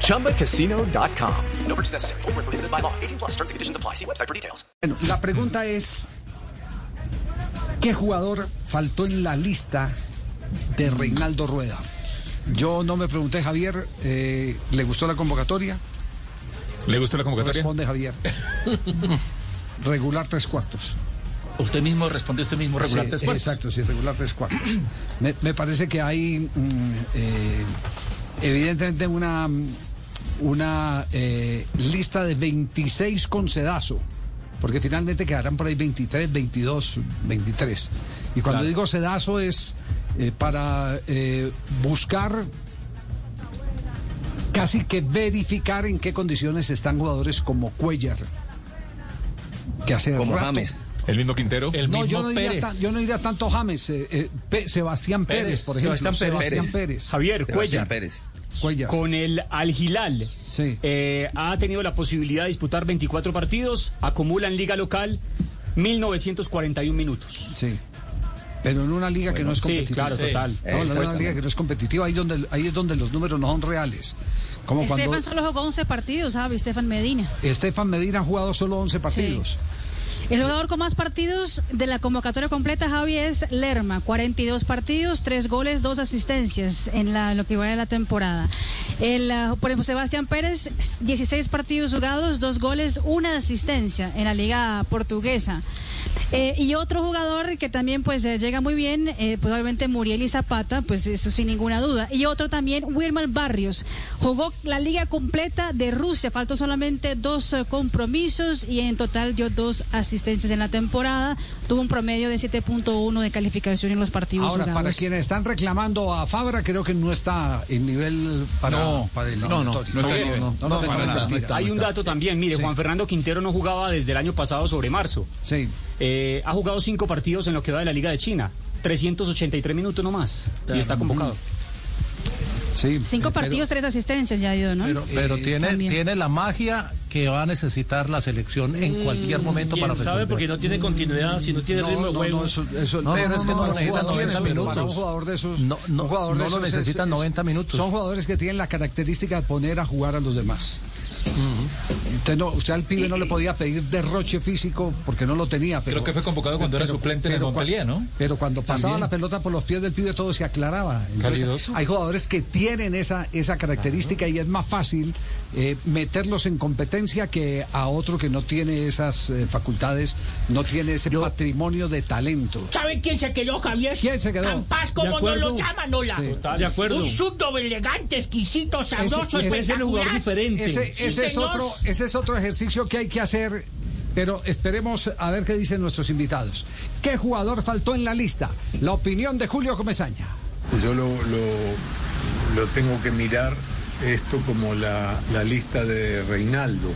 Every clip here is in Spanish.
ChumbaCasino.com. No purchase necessary. Full prohibited by law. 18 plus terms and conditions apply. See website for details. Bueno, la pregunta es: ¿qué jugador faltó en la lista de Reinaldo Rueda? Yo no me pregunté, Javier, eh, ¿le gustó la convocatoria? ¿Le gustó la convocatoria? Responde, Javier. regular tres cuartos. Usted mismo responde usted mismo regular Sí, tres cuartos. Exacto, sí, regular tres cuartos. me, me parece que hay mm, eh, evidentemente una, una eh, lista de 26 con sedazo, porque finalmente quedarán por ahí 23, 22, 23. Y cuando Claro. digo sedazo es eh, para eh, buscar casi que verificar en qué condiciones están jugadores como Cuellar. Que hace Como rato- James. El mismo Quintero. El no, mismo yo no, diría Pérez. tan- yo no diría tanto James, eh, eh, Pe- Sebastián Pérez, Pérez, por ejemplo. Sebastián Pérez. Sebastián Pérez. Javier Sebastián Cuellar. Pérez. Cuellar. Con el Al Hilal. Sí. Eh, ha tenido la posibilidad de disputar 24 partidos. Acumula en liga local 1941 minutos. Sí. Pero en una liga que no es Sí, competitiva. claro, Sí. total. Hablando de una liga que no es competitiva, ahí, donde, ahí es donde los números no son reales. Como cuando Estefan solo jugó 11 partidos, ¿sabe? Estefan Medina. Estefan Medina ha jugado solo 11 partidos. El jugador con más partidos de la convocatoria completa, Javi, es Lerma. 42 partidos, 3 goles, 2 asistencias en la, lo que va de la temporada. El, ah, por ejemplo, Sebastián Pérez, 16 partidos jugados, 2 goles, 1 asistencia en la liga portuguesa. Eh, y otro jugador que también pues eh, llega muy bien, eh, pues obviamente Muriel y Zapata, pues eso sin ninguna duda. Y otro también, Wilmar Barrios. Jugó la liga completa de Rusia, faltó solamente dos eh, compromisos y en total dio dos asistencias en la temporada. Tuvo un promedio de 7.1 de calificación en los partidos Ahora, jugados. para quienes están reclamando a Fabra, creo que no está en nivel para, No, para el no, no, no no, No. Hay un dato también, mire, Sí. Juan Fernando Quintero no jugaba desde el año pasado sobre marzo. Sí. Eh, ha jugado cinco partidos en lo que va de la Liga de China. 383 minutos nomás. Y está convocado. Sí, Cinco eh, pero- partidos, tres asistencias ya dio, ¿no? Pero, pero Eh, tiene, también. tiene la magia que va a necesitar la selección en cualquier momento ¿Quién para sabe? resolver. Porque no tiene continuidad, si no tiene No, ritmo no, de no, juego. eso, eso- No, pero no, es que no, no, no, necesita jugadores, 90 pero minutos. un jugador de esos, No, no, jugador de no lo esos necesitan 90 minutos. Son jugadores que tienen la característica de poner a jugar a los demás. Usted, no, usted al pibe no le podía pedir derroche físico porque no lo tenía. Pero, Creo que fue convocado cuando era suplente en el cua- Montpellier, ¿no? Pero cuando pasaba También. la pelota por los pies del pibe todo se aclaraba. Entonces, hay jugadores que tienen esa, esa característica y es más fácil eh, meterlos en competencia que a otro que no tiene esas eh, facultades, no tiene ese patrimonio de talento. ¿Sabe quién se quedó, Javier? ¿Quién se quedó? Campás, como no lo llaman, Nola. Sí. De acuerdo. Un zurdo elegante, exquisito, sabroso, ese- jugador espectacular. diferente. Ese, Sí, ese es otro, ese es otro ejercicio que hay que hacer, pero esperemos a ver qué dicen nuestros invitados. ¿Qué jugador faltó en la lista? La opinión de Julio Comesaña. Yo lo, lo, lo tengo que mirar esto como la, la lista de Reinaldo,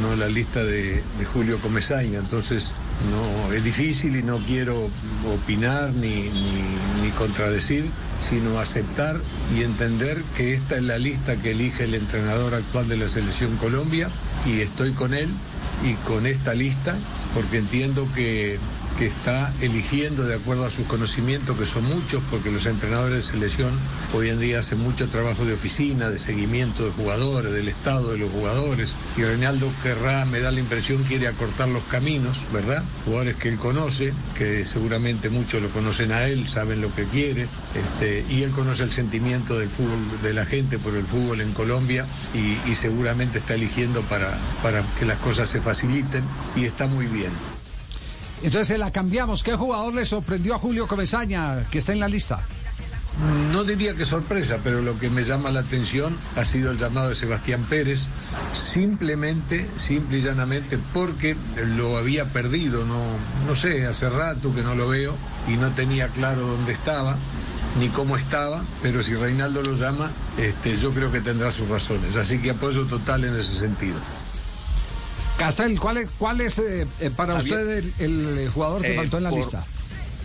no la lista de, de Julio Comesaña. Entonces, no es difícil y no quiero opinar ni, ni, ni contradecir, sino aceptar y entender que esta es la lista que elige el entrenador actual de la Selección Colombia y estoy con él y con esta lista porque entiendo que, que está eligiendo de acuerdo a sus conocimientos, que son muchos, porque los entrenadores de selección hoy en día hacen mucho trabajo de oficina, de seguimiento de jugadores, del estado de los jugadores, y Reinaldo querrá, me da la impresión, quiere acortar los caminos, ¿verdad? Jugadores que él conoce, que seguramente muchos lo conocen a él, saben lo que quiere, este, y él conoce el sentimiento del fútbol, de la gente por el fútbol en Colombia, y, y seguramente está eligiendo para, para que las cosas se faciliten, y está muy bien. Entonces se la cambiamos. ¿Qué jugador le sorprendió a Julio Comesaña que está en la lista? No diría que sorpresa, pero lo que me llama la atención ha sido el llamado de Sebastián Pérez, simplemente, simple y llanamente, porque lo había perdido, no, no sé, hace rato que no lo veo y no tenía claro dónde estaba ni cómo estaba, pero si Reinaldo lo llama, este, yo creo que tendrá sus razones, así que apoyo total en ese sentido. Castel, ¿cuál es, cuál es eh, eh, para Javier. usted el, el jugador que Eh, faltó en la por- lista?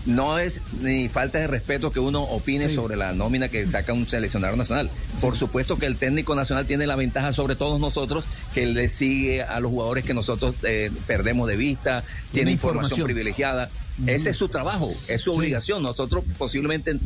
No es ni falta de respeto que uno opine Sí. sobre la nómina que saca un seleccionador nacional. Por supuesto que el técnico nacional tiene la ventaja sobre todos nosotros, que le sigue a los jugadores que nosotros eh, perdemos de vista, tiene información, información. privilegiada. Ese es su trabajo, es su obligación. Nosotros posiblemente,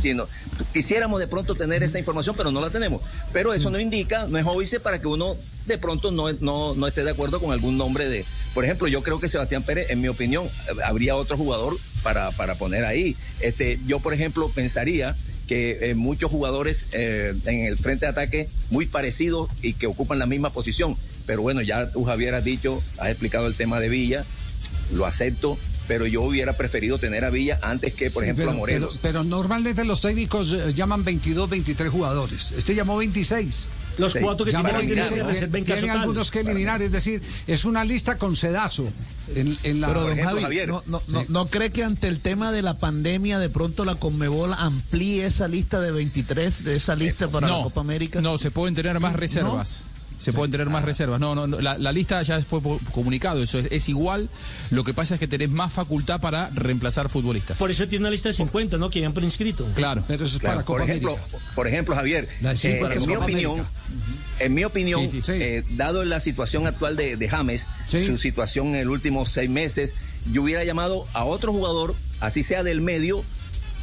si no, quisiéramos de pronto tener esa información, pero no la tenemos. Pero eso no indica, no es óbice para que uno de pronto no, no, no esté de acuerdo con algún nombre de... Por ejemplo, yo creo que Sebastián Pérez, en mi opinión, habría otro jugador para, para poner ahí. Este, yo, por ejemplo, pensaría que eh, muchos jugadores eh, en el frente de ataque muy parecidos y que ocupan la misma posición. Pero bueno, ya tú, Javier, has dicho, has explicado el tema de Villa, lo acepto, pero yo hubiera preferido tener a Villa antes que, por Sí, ejemplo, pero, a Morelos. Pero, pero normalmente los técnicos eh, llaman 22, 23 jugadores. Este llamó 26. Los Sí. cuatro que Llamó tienen que 26. reserva en Tiene caso tal. algunos que eliminar, es decir, es una lista con sedazo. En, en la, Pero don ejemplo, Javi, Javier. no, no, no, Sí. ¿no cree que ante el tema de la pandemia de pronto la Conmebol amplíe esa lista de 23, de esa lista para la Copa América? No, se pueden tener más reservas. Se pueden tener más reservas. No, no, no, la, la lista ya fue comunicado. Eso es, es igual. Lo que pasa es que tenés más facultad para reemplazar futbolistas. Por eso tiene una lista de 50, ¿no? Que habían preinscrito. Claro. pero eso es Claro, para por Copa ejemplo, América. por ejemplo, Javier, eh, en mi opinión, en mi opinión, Sí, sí. Sí. eh, dado la situación actual de, de James, Sí. su situación en los últimos seis meses, yo hubiera llamado a otro jugador, así sea del medio,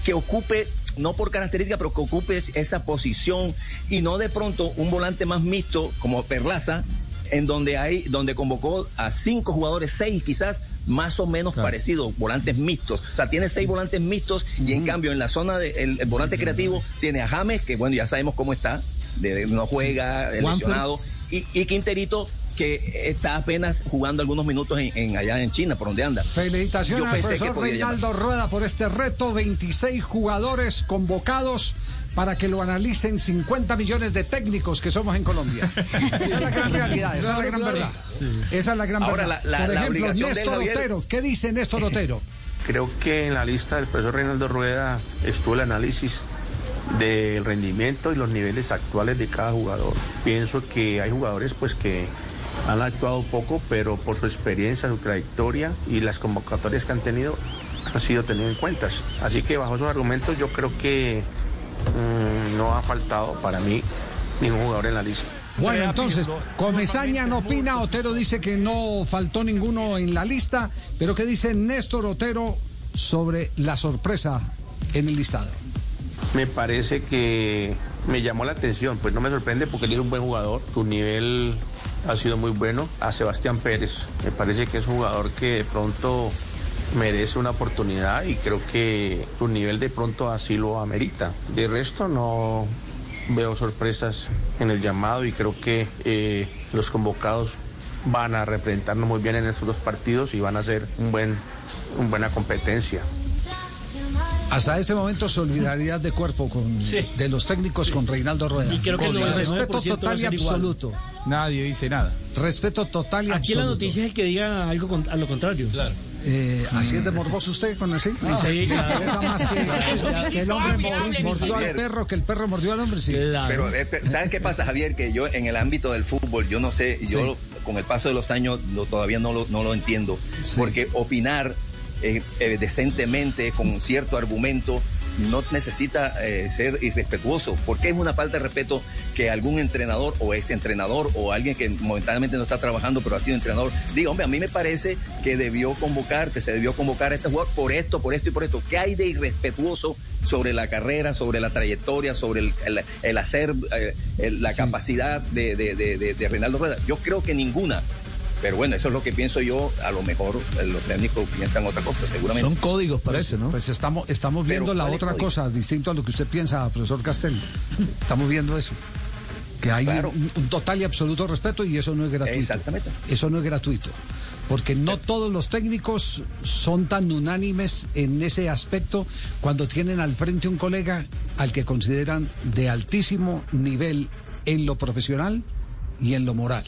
que ocupe, no por característica, pero que ocupe es- esa posición y no de pronto un volante más mixto como Perlaza, en donde hay, donde convocó a cinco jugadores, seis quizás, más o menos Claro. parecidos, volantes mixtos. O sea, tiene seis volantes mixtos y en cambio en la zona del volante creativo tiene a James, que bueno, ya sabemos cómo está, de- de- no juega, Juanfer. lesionado, y, y Quinterito, que está apenas jugando algunos minutos en, en- allá en China, por donde anda. Felicitaciones Yo al profesor Reinaldo Rueda por este reto. 26 jugadores convocados para que lo analicen 50 millones de técnicos que somos en Colombia. Esa es la gran realidad, esa es la gran verdad. Esa es la gran Ahora, verdad. la- la- por la ejemplo, obligación de Néstor Javier- Otero. ¿Qué dice Néstor Otero? Creo que en la lista del profesor Reinaldo Rueda estuvo el análisis del rendimiento y los niveles actuales de cada jugador. Pienso que hay jugadores pues que han actuado poco, pero por su experiencia, su trayectoria y las convocatorias que han tenido han sido tenidas en cuenta. Así que bajo esos argumentos yo creo que mm, no ha faltado para mí ningún jugador en la lista. Bueno, entonces, Comesaña no opina, Otero dice que no faltó ninguno en la lista, pero ¿qué dice Néstor Otero sobre la sorpresa en el listado? Me parece que me llamó la atención, pues no me sorprende porque él es un buen jugador, su nivel ha sido muy bueno. A Sebastián Pérez, me parece que es un jugador que de pronto merece una oportunidad y creo que su nivel de pronto así lo amerita. De resto no veo sorpresas en el llamado y creo que eh, los convocados van a representarnos muy bien en estos dos partidos y van a ser un buen, una buena competencia. Hasta este momento, solidaridad de cuerpo con, de los técnicos con Reinaldo Rueda. Y creo que el Con 99% respeto total y absoluto. Nadie dice nada. Respeto total y Aquí la absoluto. noticia es el que diga algo con- a lo contrario. Claro. Eh, ¿Así es de morboso usted con ese? Sí, Me claro. interesa más que, Claro. que el hombre mor- mordió al perro, que el perro mordió al hombre, sí. Pero, eh, pero, ¿sabes qué pasa, Javier? Que yo en el ámbito del fútbol, yo no sé, yo con el paso de los años lo- todavía no lo, no lo entiendo. Porque opinar eh, eh, decentemente, con cierto argumento, no necesita eh, ser irrespetuoso. Porque es una falta de respeto que algún entrenador o ex entrenador o alguien que momentáneamente no está trabajando pero ha sido entrenador diga, hombre, a mí me parece que debió convocar, que se debió convocar a este jugador por esto, por esto y por esto. ¿Qué hay de irrespetuoso sobre la carrera, sobre la trayectoria, sobre el, el- el hacer, eh, el- la capacidad de, de, de, de- de Reinaldo Rueda? Yo creo que ninguna. Pero bueno, eso es lo que pienso yo. A lo mejor eh, los técnicos piensan otra cosa, seguramente. Son códigos, parece, ¿no? Pues estamos, estamos viendo Pero, la ¿cuál es otra código? cosa, distinto a lo que usted piensa, profesor Castel. Estamos viendo eso. Que hay Claro. un, un total y absoluto respeto y eso no es gratuito. Exactamente. Eso no es gratuito. Porque no todos los técnicos son tan unánimes en ese aspecto cuando tienen al frente un colega al que consideran de altísimo nivel en lo profesional y en lo moral.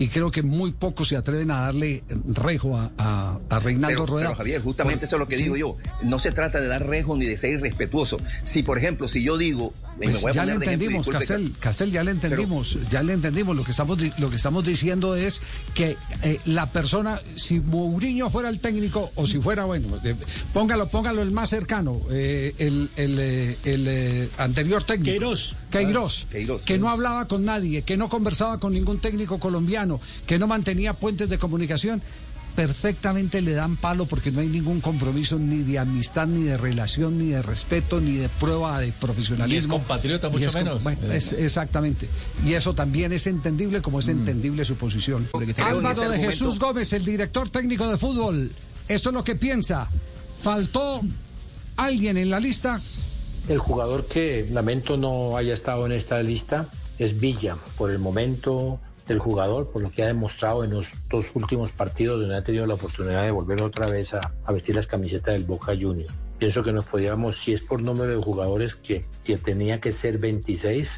Y creo que muy pocos se atreven a darle rejo a, a, a Reinaldo Pero, Rueda. pero, Javier, justamente Por- eso es lo que sí. digo yo. No se trata de dar rejo ni de ser irrespetuoso. Si, por ejemplo, si yo digo... Pues voy a ya le ejemplo, entendimos, Castel, Castel, ya le entendimos, ya le entendimos. Lo que estamos lo que estamos diciendo es que eh, la persona, si Mourinho fuera el técnico o si fuera bueno, eh, póngalo, póngalo el más cercano, eh, el, el, eh, el, eh, anterior técnico, Queiroz. Queiroz, Ah, Queiroz. que no hablaba con nadie, que no conversaba con ningún técnico colombiano, que no mantenía puentes de comunicación. Perfectamente le dan palo porque no hay ningún compromiso ni de amistad, ni de relación, ni de respeto, ni de prueba de profesionalismo. Y es compatriota, Y mucho es menos. bueno, es- exactamente. Y eso también es entendible como es entendible su posición. Álvaro de Jesús Gómez, el director técnico de fútbol. Esto es lo que piensa. ¿Faltó alguien en la lista? El jugador que lamento no haya estado en esta lista es Villa, por el momento del jugador, por lo que ha demostrado en los dos últimos partidos donde ha tenido la oportunidad de volver otra vez a, vestir las camisetas del Boca Juniors. Pienso que nos podíamos, si es por número de jugadores que, tenía que ser 26,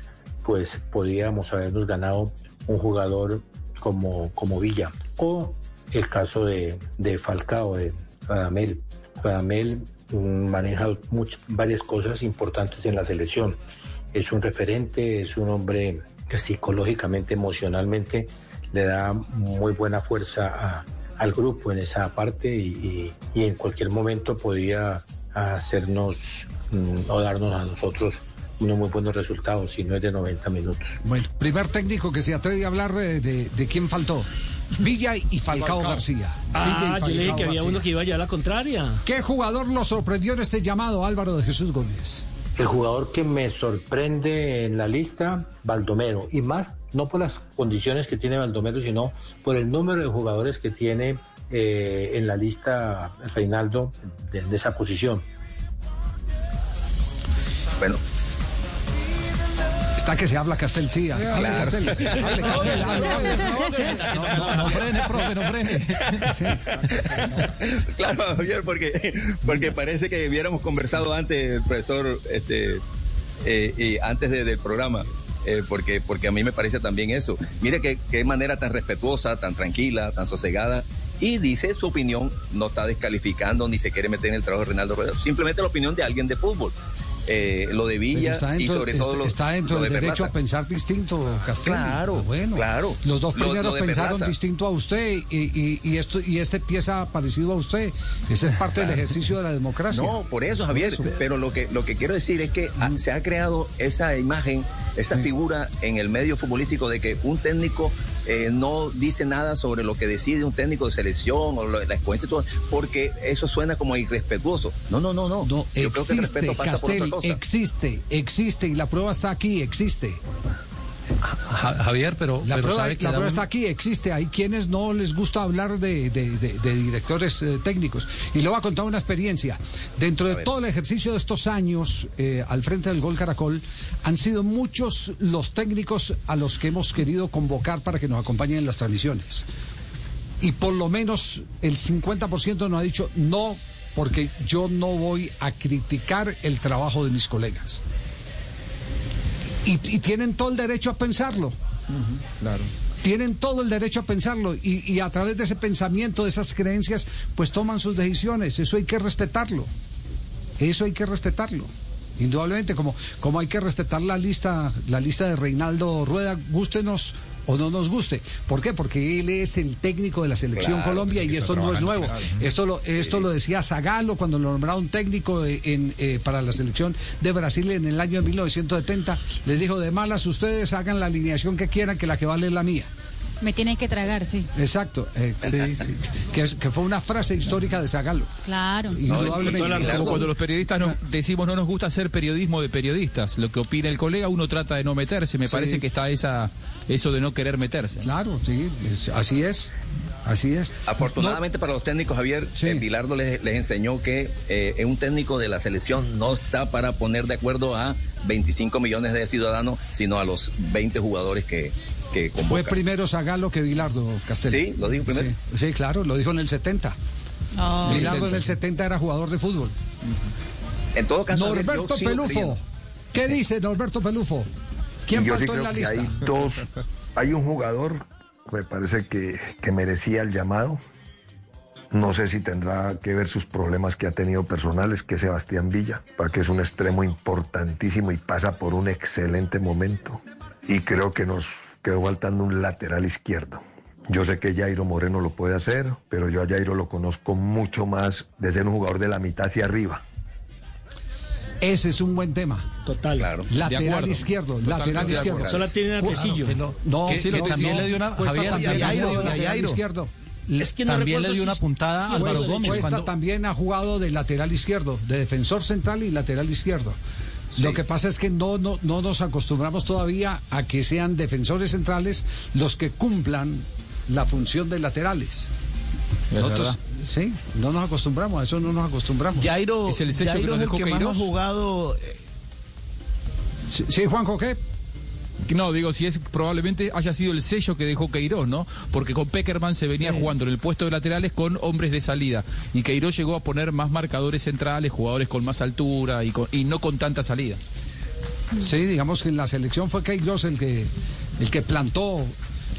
pues podríamos habernos ganado un jugador como, como Villa. O el caso de, Falcao, de Radamel. Radamel maneja much- varias cosas importantes en la selección. Es un referente, es un hombre que psicológicamente, emocionalmente, le da muy buena fuerza a- al grupo en esa parte y, en cualquier momento podría hacernos mm, o darnos a nosotros unos muy buenos resultados si no es de 90 minutos. Bueno, primer técnico que se atreve a hablar eh, de, de quién faltó. Villa y Falcao, García. Villa Ah, yo le dije que había García. uno que iba a llevar la contraria. ¿Qué jugador lo sorprendió en este llamado, Álvaro de Jesús Gómez? El jugador que me sorprende en la lista, Baldomero, y más no por las condiciones que tiene Baldomero, sino por el número de jugadores que tiene eh, en la lista Reinaldo de, de esa posición. Bueno, Está que se habla Castel, sí. Hable Claro. Castel. Hable Castel, hable, hable. No, no, no frene, profe, no frene. claro, Javier, porque, porque parece que hubiéramos conversado antes, el profesor, este, eh, y antes de- del programa. eh, porque, porque a mí me parece también eso. Mire qué, qué manera tan respetuosa, tan tranquila, tan sosegada. Y dice su opinión, no está descalificando ni se quiere meter en el trabajo de Reinaldo Rueda. Simplemente la opinión de alguien de fútbol. Eh, lo de Villa y sobre todo está- lo, está dentro de del derecho Perlaza. a pensar distinto, Castel. Claro, bueno. claro. Los dos primeros lo pensaron Perlaza. distinto a usted y, y, y esto y este pieza parecido a usted. Ese es parte del ejercicio de la democracia. No, por eso, Javier. Por eso. Pero lo que, lo que quiero decir es que ah, se ha creado esa imagen, esa figura en el medio futbolístico de que un técnico eh, no dice nada sobre lo que decide un técnico de selección o lo- la todo, porque eso suena como irrespetuoso. No, no, no, no. Yo creo que el respeto pasa por otra cosa. existe, existe y la prueba está aquí, existe. Javier, pero, La pero prueba, sabe que la da prueba un- está aquí, existe. Hay quienes no les gusta hablar de, de- de- de directores eh, técnicos. Y le voy a contar una experiencia. Dentro de todo el ejercicio de estos años eh, al frente del Gol Caracol, han sido muchos los técnicos a los que hemos querido convocar para que nos acompañen en las transmisiones. Y por lo menos el 50% nos ha dicho no, porque yo no voy a criticar el trabajo de mis colegas. Y, y tienen todo el derecho a pensarlo. Claro. Tienen todo el derecho a pensarlo y, y a través de ese pensamiento, de esas creencias, pues toman sus decisiones. Eso hay que respetarlo. Eso hay que respetarlo. Indudablemente, como, como hay que respetar la lista, la lista de Reinaldo Rueda, gústenos o no nos guste. ¿Por qué? Porque él es el técnico de la selección Claro, Colombia y esto no es nuevo. claro. Esto lo, esto lo decía Zagalo cuando lo nombraron técnico de- en, eh, para la selección de Brasil en el año 1970. Les dijo, de malas ustedes hagan la alineación que quieran, que la que vale es la mía. Me tienen que tragar, sí. Exacto. eh, Sí, sí. Que, fue una frase histórica de Zagalo. Claro. Indudablemente. Como cuando los periodistas no- decimos no nos gusta hacer periodismo de periodistas. Lo que opina el colega, uno trata de no meterse. Me Sí. parece que está esa eso de no querer meterse. Claro, sí, es- así es. Así es. Afortunadamente para los técnicos, Javier, eh, Bilardo les, les enseñó que eh, un técnico de la selección no está para poner de acuerdo a 25 millones de ciudadanos, sino a los 20 jugadores que, que Fue primero Zagalo que Bilardo Castel. Sí, lo dijo primero. Sí, sí, claro, lo dijo en el 70. Oh. Bilardo en el 70 era jugador de fútbol. En todo caso, Norberto Pelufo. creyendo. ¿Qué dice Norberto Pelufo? ¿Quién Yo sí en creo la que lista? Hay dos, hay un jugador me parece que, que merecía el llamado. No sé si tendrá que ver sus problemas que ha tenido personales, que Sebastián Villa, para que es un extremo importantísimo y pasa por un excelente momento. Y creo que nos quedó faltando un lateral izquierdo. Yo sé que Jairo Moreno lo puede hacer, pero yo a Jairo lo conozco mucho más de ser un jugador de la mitad hacia arriba. Ese es un buen tema. Total. Claro. Lateral izquierdo, lateral de izquierdo. Solo tiene a Tecillo. No, Que- sí, que no, también no, le dio una- Javier, también y lateral izquierdo. Es que no también recuerdo le dio si- una puntada a Álvaro Gómez. Cuesta cuando- también ha jugado de lateral izquierdo, de defensor central y lateral izquierdo. Lo que pasa es que no, no, no nos acostumbramos todavía a que sean defensores centrales los que cumplan la función de laterales. Es Nosotros, verdad. Sí, no nos acostumbramos, a eso no nos acostumbramos. Jairo, Es el sello que Jairo nos es el dejó que más ha Queiroz. jugado. Sí, sí, Juanjo, ¿qué? No, digo, si es probablemente haya sido el sello que dejó Queiroz, ¿no? Porque con Peckerman se venía jugando en el puesto de laterales con hombres de salida. Y Queiroz llegó a poner más marcadores centrales, jugadores con más altura y, con- y no con tanta salida. Sí, digamos que en la selección fue Queiroz el que, el que plantó,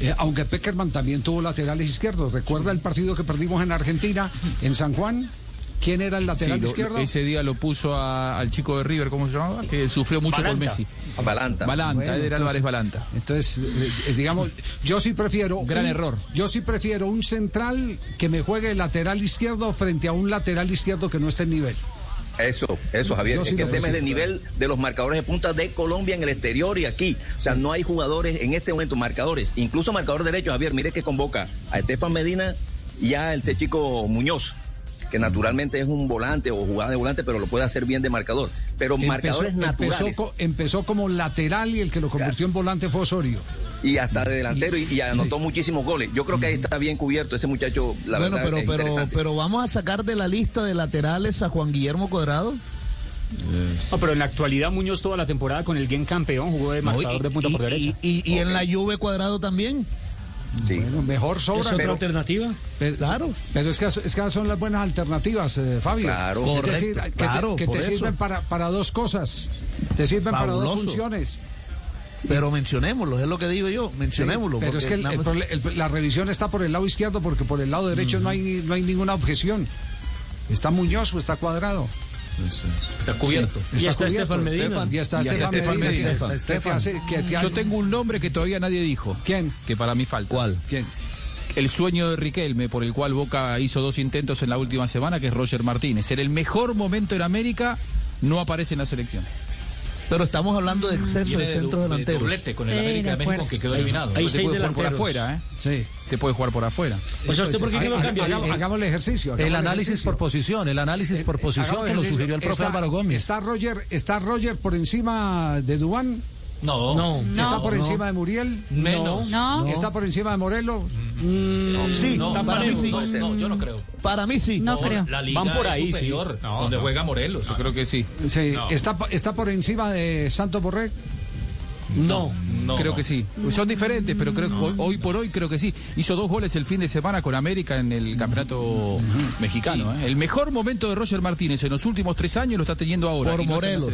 eh, aunque Peckerman también tuvo laterales izquierdos. ¿Recuerda el partido que perdimos en Argentina, en San Juan? ¿Quién era el lateral Sí, lo- izquierdo? ese día lo puso a- al chico de River, ¿cómo se llamaba? Que sufrió mucho con. Messi. Balanta. Balanta, Bueno, Álvarez Balanta. Entonces, eh, eh, digamos, yo sí prefiero... Gran un- error. Yo sí prefiero un central que me juegue el lateral izquierdo frente a un lateral izquierdo que no esté en nivel. Eso, eso, Javier. Es que el tema es del nivel de los marcadores de punta de Colombia en el exterior y aquí. O sea, no hay jugadores en este momento, marcadores, incluso marcador derecho, Javier. Mire que convoca a Estefan Medina y a este chico Muñoz, que naturalmente es un volante o jugada de volante, pero lo puede hacer bien de marcador. Pero marcadores empezó, naturales. co- empezó como lateral y el que lo convirtió en volante fue Osorio. Y hasta de delantero y, y anotó muchísimos goles. Yo creo que ahí está bien cubierto ese muchacho, la bueno, verdad. pero, es pero, pero vamos a sacar de la lista de laterales a Juan Guillermo Cuadrado. No, pero en la actualidad Muñoz toda la temporada con el Gen campeón jugó de marcador de punta por y, derecha. y- y en la Juve Cuadrado también. Sí. Bueno, mejor sobra. ¿Es otra pero- alternativa? Pero, Claro. Pero es que, es que son las buenas alternativas, eh, Fabio. Claro. Es Correcto, decir, que claro, te, que te eso. sirven para, para dos cosas. Te sirven para dos funciones. Pero mencionémoslo, es lo que digo yo, mencionémoslo. Pero es porque que el- el el- la revisión está por el lado izquierdo porque por el lado derecho no, hay, no hay ninguna objeción. ¿Está Muñoz o está cuadrado? Está cubierto. Y está cubierto, Estefan Medina. Y está Y está Estefan Medina. Te hace- Yo tengo un nombre que todavía nadie dijo. ¿Quién? Que para mí falta. ¿Cuál? ¿Quién? El sueño de Riquelme, por el cual Boca hizo dos intentos en la última semana, que es Roger Martínez. En el mejor momento en América, no aparece en la selección. Pero estamos hablando de exceso de centros delanteros. con el Sí, América de de México, que quedó eliminado. Hay te seis puede jugar por afuera, ¿eh? Sí. Te puede jugar por afuera. O sea, ¿usted por qué no cambia? hagamos, Eh, hagamos el ejercicio. hagamos El análisis ejercicio. por posición, el análisis por posición Hagamos que ejercicio. sugirió el profe Está- Álvaro Gómez. ¿Está Roger, ¿Está Roger por encima de Dubán? No. No. ¿Está por No. encima de Muriel? Menos. No. ¿Está por encima de Morelos? Sí, No, para mí sí. no, no, yo no creo. Para mí sí. No creo. La liga Van por ahí, es sí. superior, No, donde no. juega Morelos. Yo creo que sí. Sí. No. ¿Está, ¿Está por encima de Santos Borré? No, no, creo no. que sí. Son diferentes, pero creo que hoy, hoy por hoy creo que sí. Hizo dos goles el fin de semana con América en el campeonato mexicano. ¿eh? El mejor momento de Roger Martínez en los últimos tres años lo está teniendo ahora. Por no Morelos.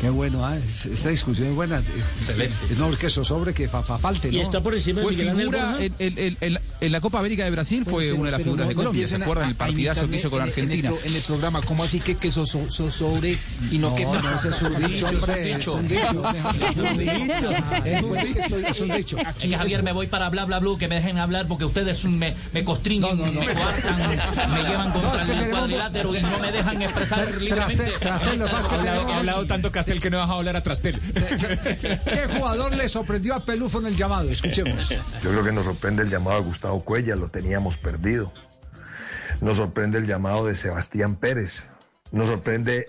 Qué bueno, es- esta discusión es buena. Excelente. No, es que eso sobre que fa, fa- falte, ¿no? Y está por encima de Fue Miguel figura en, en- en- en la- en la Copa América de Brasil, fue una de las figuras de Colombia. ¿Se acuerdan el partidazo que hizo con Argentina? En el programa, ¿cómo así que, que eso sobre y no, que No, no, ese es un dicho, hombre, es un dicho. Es un dicho. Es un dicho. eso es un dicho. Es que Javier, me voy para bla bla bla, que me dejen hablar porque ustedes me, me constringen, No, no, no. me coartan, me llevan No, contra es que el cuadrilátero y no me dejan expresar libremente. Hablado, tenemos- ha Castel que no deja hablar a Trastel. ¿Qué jugador le sorprendió a Pelufo en el llamado? Escuchemos. Yo creo que nos sorprende el llamado de Gustavo Cuella, lo teníamos perdido. Nos sorprende el llamado de Sebastián Pérez. Nos sorprende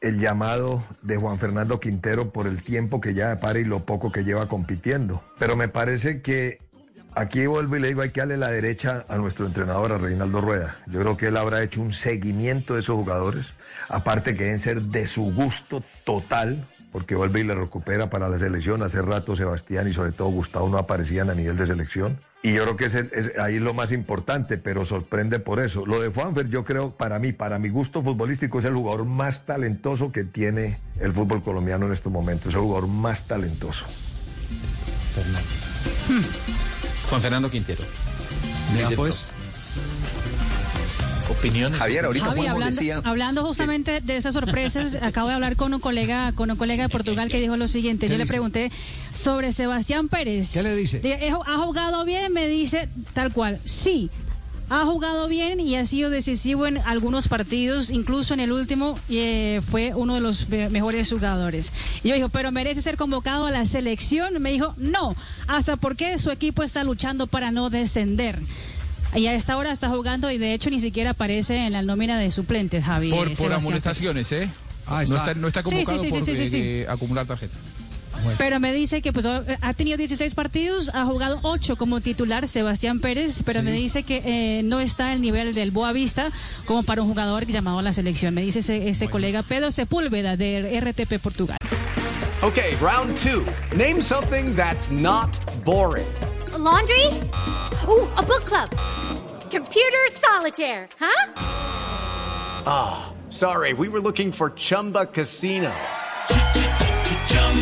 el llamado de Juan Fernando Quintero por el tiempo que ya para y lo poco que lleva compitiendo. Pero me parece que aquí vuelvo y le digo, hay que darle la derecha a nuestro entrenador, a Reinaldo Rueda. Yo creo que él habrá hecho un seguimiento de esos jugadores, aparte que deben ser de su gusto total, porque vuelve y le recupera para la selección. Hace rato Sebastián y sobre todo Gustavo no aparecían a nivel de selección. Y yo creo que es ahí es lo más importante, pero sorprende por eso. Lo de Juanfer, yo creo, para mí, para mi gusto futbolístico, es el jugador más talentoso que tiene el fútbol colombiano en estos momentos. Es el jugador más talentoso. Juan Fernando Quintero. Dice pues. Opiniones. Javier, ahorita Javi, hablando, decía... hablando justamente de esas sorpresas, acabo de hablar con un colega, con un colega de Portugal que dijo lo siguiente. ¿Qué Yo le pregunté sobre Sebastián Pérez. ¿Qué le dice? Dice, "Eh, ¿Ha jugado bien? Me dice tal cual. Sí. Ha jugado bien y ha sido decisivo en algunos partidos, incluso en el último eh, fue uno de los me- mejores jugadores. Y yo dijo, pero merece ser convocado a la selección. Me dijo, no, hasta porque su equipo está luchando para no descender. Y a esta hora está jugando y de hecho ni siquiera aparece en la nómina de suplentes, Javi. Por, por amonestaciones, ¿eh? Ah, no, está. no está sí, convocado sí, sí, por sí, sí, sí. eh, acumular tarjeta. Pero me dice que pues ha tenido 16 partidos, ha jugado 8 como titular Sebastián Pérez, pero Sí. me dice que eh, no está al nivel del Boa Vista como para un jugador llamado a la selección. Me dice ese, ese colega Pedro Sepúlveda de RTP Portugal. Okay, round two. Name something that's not boring. A laundry? Ooh, a book club. Computer solitaire, huh? Ah, sorry, we were looking for Chumba Casino.